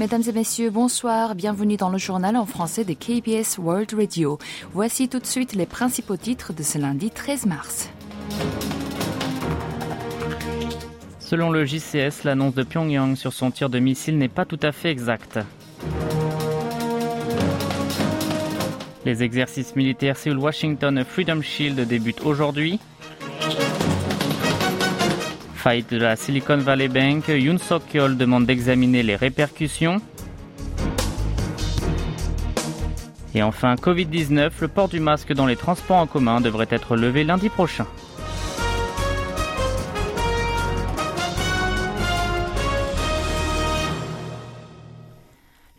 Mesdames et messieurs, bonsoir. Bienvenue dans le journal en français de KBS World Radio. Voici tout de suite les principaux titres de ce lundi 13 mars. Selon le JCS, l'annonce de Pyongyang sur son tir de missile n'est pas tout à fait exacte. Les exercices militaires Séoul-Washington Freedom Shield débutent aujourd'hui. Fight de la Silicon Valley Bank, Yoon Sok-yeol demande d'examiner les répercussions. Et enfin, Covid-19, le port du masque dans les transports en commun devrait être levé lundi prochain.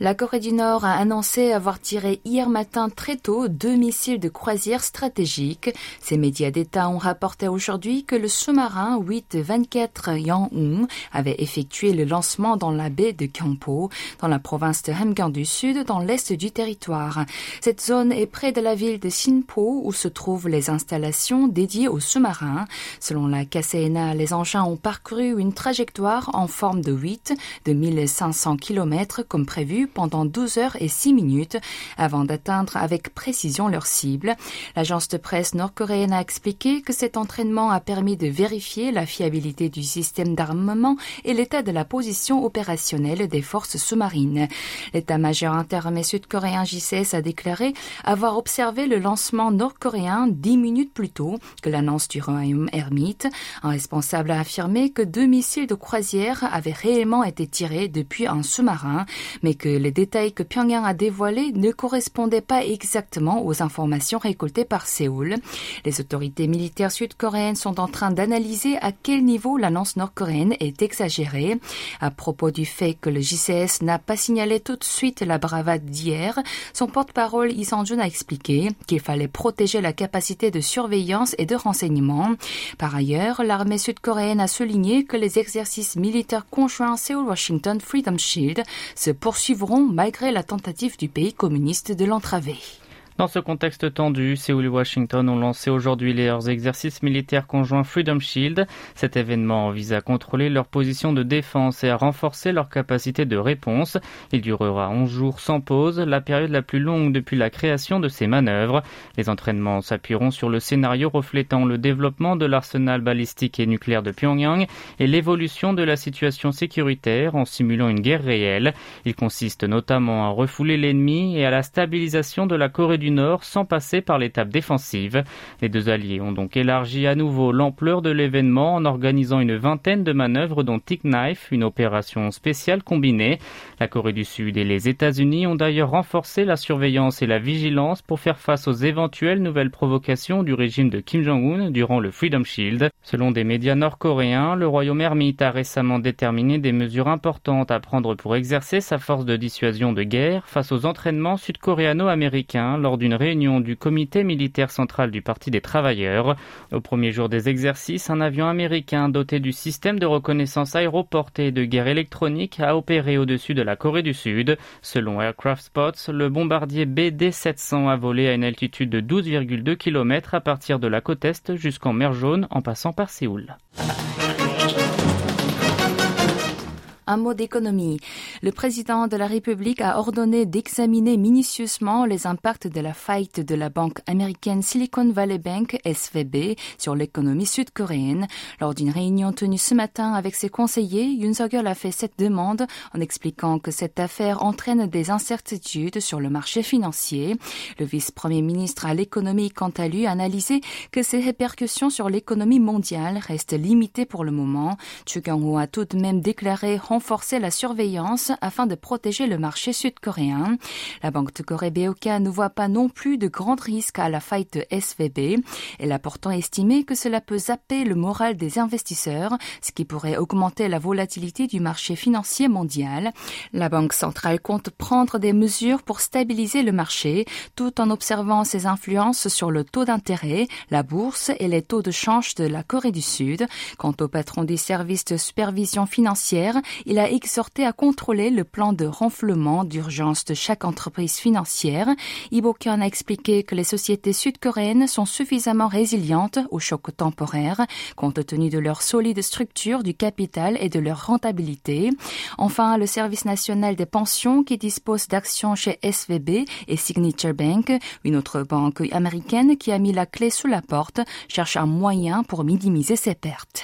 La Corée du Nord a annoncé avoir tiré hier matin très tôt deux missiles de croisière stratégiques. Ces médias d'État ont rapporté aujourd'hui que le sous-marin 8-24 Yang-un avait effectué le lancement dans la baie de Kyangpo, dans la province de Hamgyong du Sud, dans l'est du territoire. Cette zone est près de la ville de Sinpo, où se trouvent les installations dédiées aux sous-marins. Selon la KCNA, les engins ont parcouru une trajectoire en forme de 8 de 1500 km comme prévu pendant 12 heures et 6 minutes avant d'atteindre avec précision leur cible. L'agence de presse nord-coréenne a expliqué que cet entraînement a permis de vérifier la fiabilité du système d'armement et l'état de la position opérationnelle des forces sous-marines. L'état-major interarmé sud-coréen JCS a déclaré avoir observé le lancement nord-coréen dix minutes plus tôt que l'annonce du royaume ermite. Un responsable a affirmé que deux missiles de croisière avaient réellement été tirés depuis un sous-marin, mais que les détails que Pyongyang a dévoilés ne correspondaient pas exactement aux informations récoltées par Séoul. Les autorités militaires sud-coréennes sont en train d'analyser à quel niveau l'annonce nord-coréenne est exagérée. À propos du fait que le JCS n'a pas signalé tout de suite la bravade d'hier, son porte-parole Lee Sang-jun a expliqué qu'il fallait protéger la capacité de surveillance et de renseignement. Par ailleurs, l'armée sud-coréenne a souligné que les exercices militaires conjoints Séoul-Washington Freedom Shield se poursuivront malgré la tentative du pays communiste de l'entraver. Dans ce contexte tendu, Séoul et Washington ont lancé aujourd'hui leurs exercices militaires conjoints Freedom Shield. Cet événement vise à contrôler leur position de défense et à renforcer leur capacité de réponse. Il durera 11 jours sans pause, la période la plus longue depuis la création de ces manœuvres. Les entraînements s'appuieront sur le scénario reflétant le développement de l'arsenal balistique et nucléaire de Pyongyang et l'évolution de la situation sécuritaire en simulant une guerre réelle. Il consiste notamment à refouler l'ennemi et à la stabilisation de la Corée du Nord sans passer par l'étape défensive. Les deux alliés ont donc élargi à nouveau l'ampleur de l'événement en organisant une vingtaine de manœuvres dont Tick Knife, une opération spéciale combinée. La Corée du Sud et les États-Unis ont d'ailleurs renforcé la surveillance et la vigilance pour faire face aux éventuelles nouvelles provocations du régime de Kim Jong-un durant le Freedom Shield. Selon des médias nord-coréens, le royaume ermite a récemment déterminé des mesures importantes à prendre pour exercer sa force de dissuasion de guerre face aux entraînements sud-coréano-américains lors d'une réunion du comité militaire central du Parti des travailleurs. Au premier jour des exercices, un avion américain doté du système de reconnaissance aéroportée de guerre électronique a opéré au-dessus de la Corée du Sud. Selon Aircraft Spots, le bombardier BD-700 a volé à une altitude de 12,2 km à partir de la côte est jusqu'en mer Jaune en passant par Séoul. Un mot d'économie. Le président de la République a ordonné d'examiner minutieusement les impacts de la faillite de la banque américaine Silicon Valley Bank, SVB, sur l'économie sud-coréenne. Lors d'une réunion tenue ce matin avec ses conseillers, Yoon suk a fait cette demande en expliquant que cette affaire entraîne des incertitudes sur le marché financier. Le vice-premier ministre à l'économie, quant à lui, a analysé que ces répercussions sur l'économie mondiale restent limitées pour le moment. Chu Kyung-ho a tout de même déclaré renforcer la surveillance afin de protéger le marché sud-coréen. La Banque de Corée BOK ne voit pas non plus de grands risques à la faillite de SVB. Elle a pourtant estimé que cela peut zapper le moral des investisseurs, ce qui pourrait augmenter la volatilité du marché financier mondial. La Banque centrale compte prendre des mesures pour stabiliser le marché tout en observant ses influences sur le taux d'intérêt, la bourse et les taux de change de la Corée du Sud. Quant au patron des services de supervision financière, il a exhorté à contrôler le plan de renflement d'urgence de chaque entreprise financière. Ibokan a expliqué que les sociétés sud-coréennes sont suffisamment résilientes aux chocs temporaires, compte tenu de leur solide structure du capital et de leur rentabilité. Enfin, le service national des pensions qui dispose d'actions chez SVB et Signature Bank, une autre banque américaine qui a mis la clé sous la porte, cherche un moyen pour minimiser ses pertes.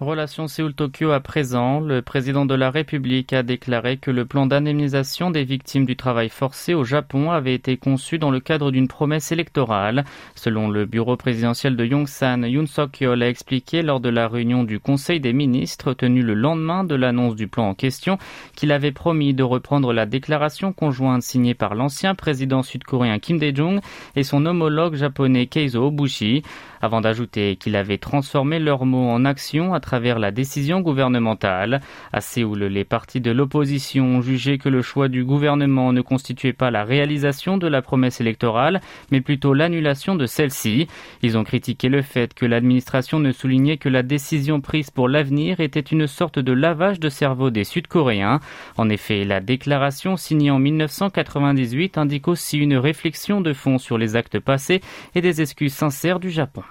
Relation Séoul-Tokyo à présent, le président de la République a déclaré que le plan d'indemnisation des victimes du travail forcé au Japon avait été conçu dans le cadre d'une promesse électorale. Selon le bureau présidentiel de Yongsan, Yoon Suk-yeol a expliqué lors de la réunion du Conseil des ministres tenue le lendemain de l'annonce du plan en question qu'il avait promis de reprendre la déclaration conjointe signée par l'ancien président sud-coréen Kim Dae-jung et son homologue japonais Keizo Obushi avant d'ajouter qu'il avait transformé leurs mots en actions travers la décision gouvernementale. À Séoul, les partis de l'opposition ont jugé que le choix du gouvernement ne constituait pas la réalisation de la promesse électorale, mais plutôt l'annulation de celle-ci. Ils ont critiqué le fait que l'administration ne soulignait que la décision prise pour l'avenir était une sorte de lavage de cerveau des Sud-Coréens. En effet, la déclaration signée en 1998 indique aussi une réflexion de fond sur les actes passés et des excuses sincères du Japon.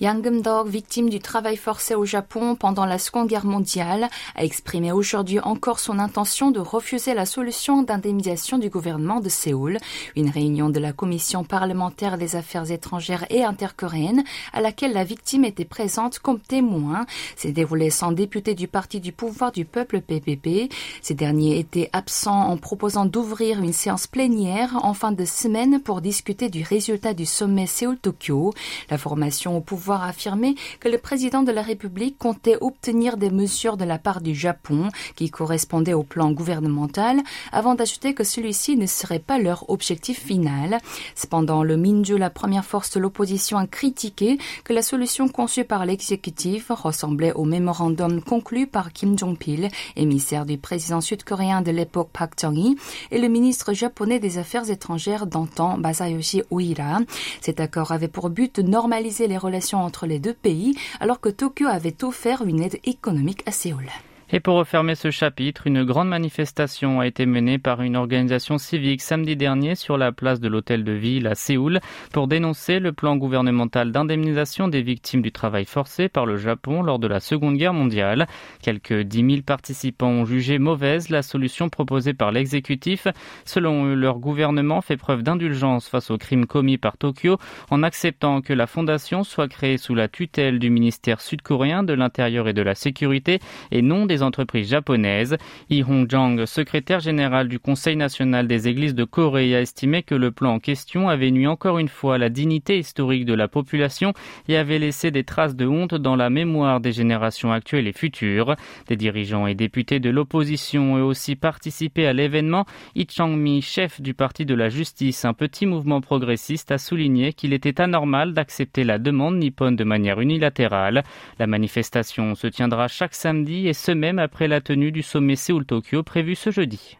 Yang Gum-dok, victime du travail forcé au Japon pendant la Seconde Guerre mondiale, a exprimé aujourd'hui encore son intention de refuser la solution d'indemnisation du gouvernement de Séoul. Une réunion de la Commission parlementaire des affaires étrangères et intercoréennes, à laquelle la victime était présente comme témoin, s'est déroulée sans député du Parti du pouvoir du peuple PPP. Ces derniers étaient absents en proposant d'ouvrir une séance plénière en fin de semaine pour discuter du résultat du sommet Séoul-Tokyo. La formation au pouvoir avoir affirmé que le président de la République comptait obtenir des mesures de la part du Japon qui correspondaient au plan gouvernemental avant d'ajouter que celui-ci ne serait pas leur objectif final. Cependant, le Minju, la première force de l'opposition, a critiqué que la solution conçue par l'exécutif ressemblait au mémorandum conclu par Kim Jong-pil, émissaire du président sud-coréen de l'époque Park Chung-hee, et le ministre japonais des Affaires étrangères d'antan Masayoshi Uira. Cet accord avait pour but de normaliser les relations entre les deux pays alors que Tokyo avait offert une aide économique à Séoul. Et pour refermer ce chapitre, une grande manifestation a été menée par une organisation civique samedi dernier sur la place de l'hôtel de ville à Séoul pour dénoncer le plan gouvernemental d'indemnisation des victimes du travail forcé par le Japon lors de la Seconde Guerre mondiale. Quelques 10 000 participants ont jugé mauvaise la solution proposée par l'exécutif. Selon eux, leur gouvernement fait preuve d'indulgence face aux crimes commis par Tokyo en acceptant que la fondation soit créée sous la tutelle du ministère sud-coréen de l'Intérieur et de la Sécurité et non des entreprises japonaises. Yi Hong-jang, secrétaire général du Conseil national des églises de Corée, a estimé que le plan en question avait nuit encore une fois à la dignité historique de la population et avait laissé des traces de honte dans la mémoire des générations actuelles et futures. Des dirigeants et députés de l'opposition ont aussi participé à l'événement. Yi Chang-mi, chef du Parti de la Justice, un petit mouvement progressiste, a souligné qu'il était anormal d'accepter la demande nippone de manière unilatérale. La manifestation se tiendra chaque samedi et ce après la tenue du sommet Séoul-Tokyo prévu ce jeudi.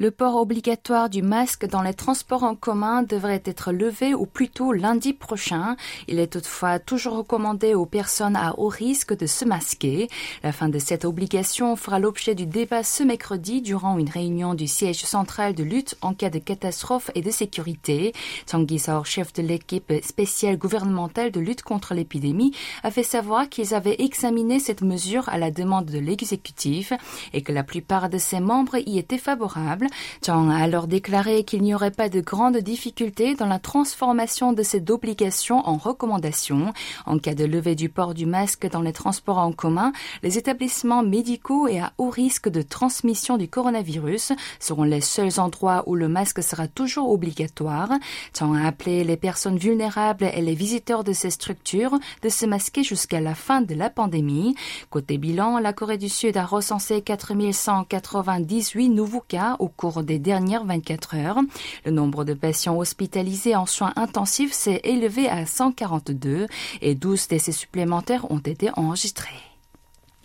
Le port obligatoire du masque dans les transports en commun devrait être levé ou plutôt lundi prochain. Il est toutefois toujours recommandé aux personnes à haut risque de se masquer. La fin de cette obligation fera l'objet du débat ce mercredi durant une réunion du siège central de lutte en cas de catastrophe et de sécurité. Tanguy chef de l'équipe spéciale gouvernementale de lutte contre l'épidémie, a fait savoir qu'ils avaient examiné cette mesure à la demande de l'exécutif et que la plupart de ses membres y étaient favorables. Chang a alors déclaré qu'il n'y aurait pas de grandes difficultés dans la transformation de cette obligation en recommandation. En cas de levée du port du masque dans les transports en commun, les établissements médicaux et à haut risque de transmission du coronavirus seront les seuls endroits où le masque sera toujours obligatoire. Chang a appelé les personnes vulnérables et les visiteurs de ces structures de se masquer jusqu'à la fin de la pandémie. Côté bilan, la Corée du Sud a recensé 4198 nouveaux cas au cours des dernières 24 heures. Le nombre de patients hospitalisés en soins intensifs s'est élevé à 142 et 12 décès supplémentaires ont été enregistrés.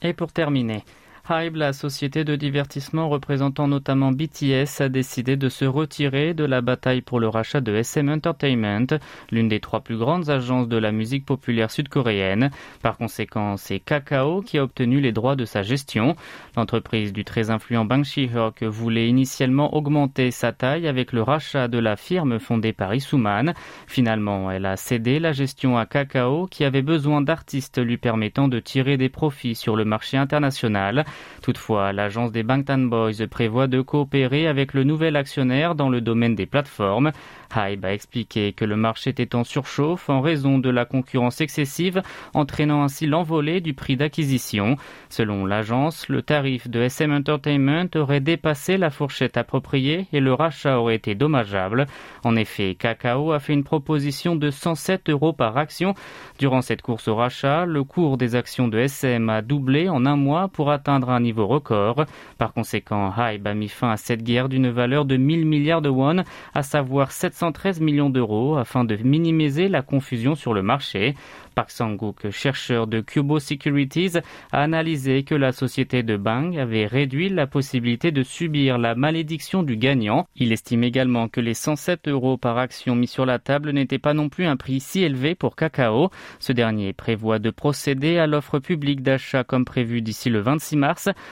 Et pour terminer, Hybe, la société de divertissement représentant notamment BTS, a décidé de se retirer de la bataille pour le rachat de SM Entertainment, l'une des trois plus grandes agences de la musique populaire sud-coréenne. Par conséquent, c'est Kakao qui a obtenu les droits de sa gestion. L'entreprise du très influent Bang Si-hyuk voulait initialement augmenter sa taille avec le rachat de la firme fondée par Isuman. Finalement, elle a cédé la gestion à Kakao qui avait besoin d'artistes lui permettant de tirer des profits sur le marché international. Toutefois, l'agence des Bangtan Boys prévoit de coopérer avec le nouvel actionnaire dans le domaine des plateformes. Hybe a expliqué que le marché était en surchauffe en raison de la concurrence excessive, entraînant ainsi l'envolée du prix d'acquisition. Selon l'agence, le tarif de SM Entertainment aurait dépassé la fourchette appropriée et le rachat aurait été dommageable. En effet, Kakao a fait une proposition de 107 euros par action. Durant cette course au rachat, le cours des actions de SM a doublé en un mois pour atteindre un niveau record. Par conséquent, Hybe a mis fin à cette guerre d'une valeur de 1000 milliards de won, à savoir 713 millions d'euros, afin de minimiser la confusion sur le marché. Park Sang-gook, chercheur de Cubo Securities, a analysé que la société de Bang avait réduit la possibilité de subir la malédiction du gagnant. Il estime également que les 107 euros par action mis sur la table n'étaient pas non plus un prix si élevé pour Cacao. Ce dernier prévoit de procéder à l'offre publique d'achat comme prévu d'ici le 26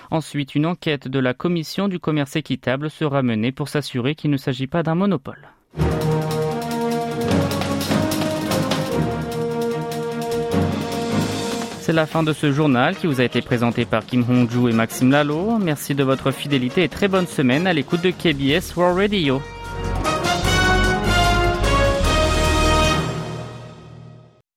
Ensuite, une enquête de la Commission du commerce équitable sera menée pour s'assurer qu'il ne s'agit pas d'un monopole. C'est la fin de ce journal qui vous a été présenté par Kim Hong-ju et Maxime Lalo. Merci de votre fidélité et très bonne semaine à l'écoute de KBS World Radio.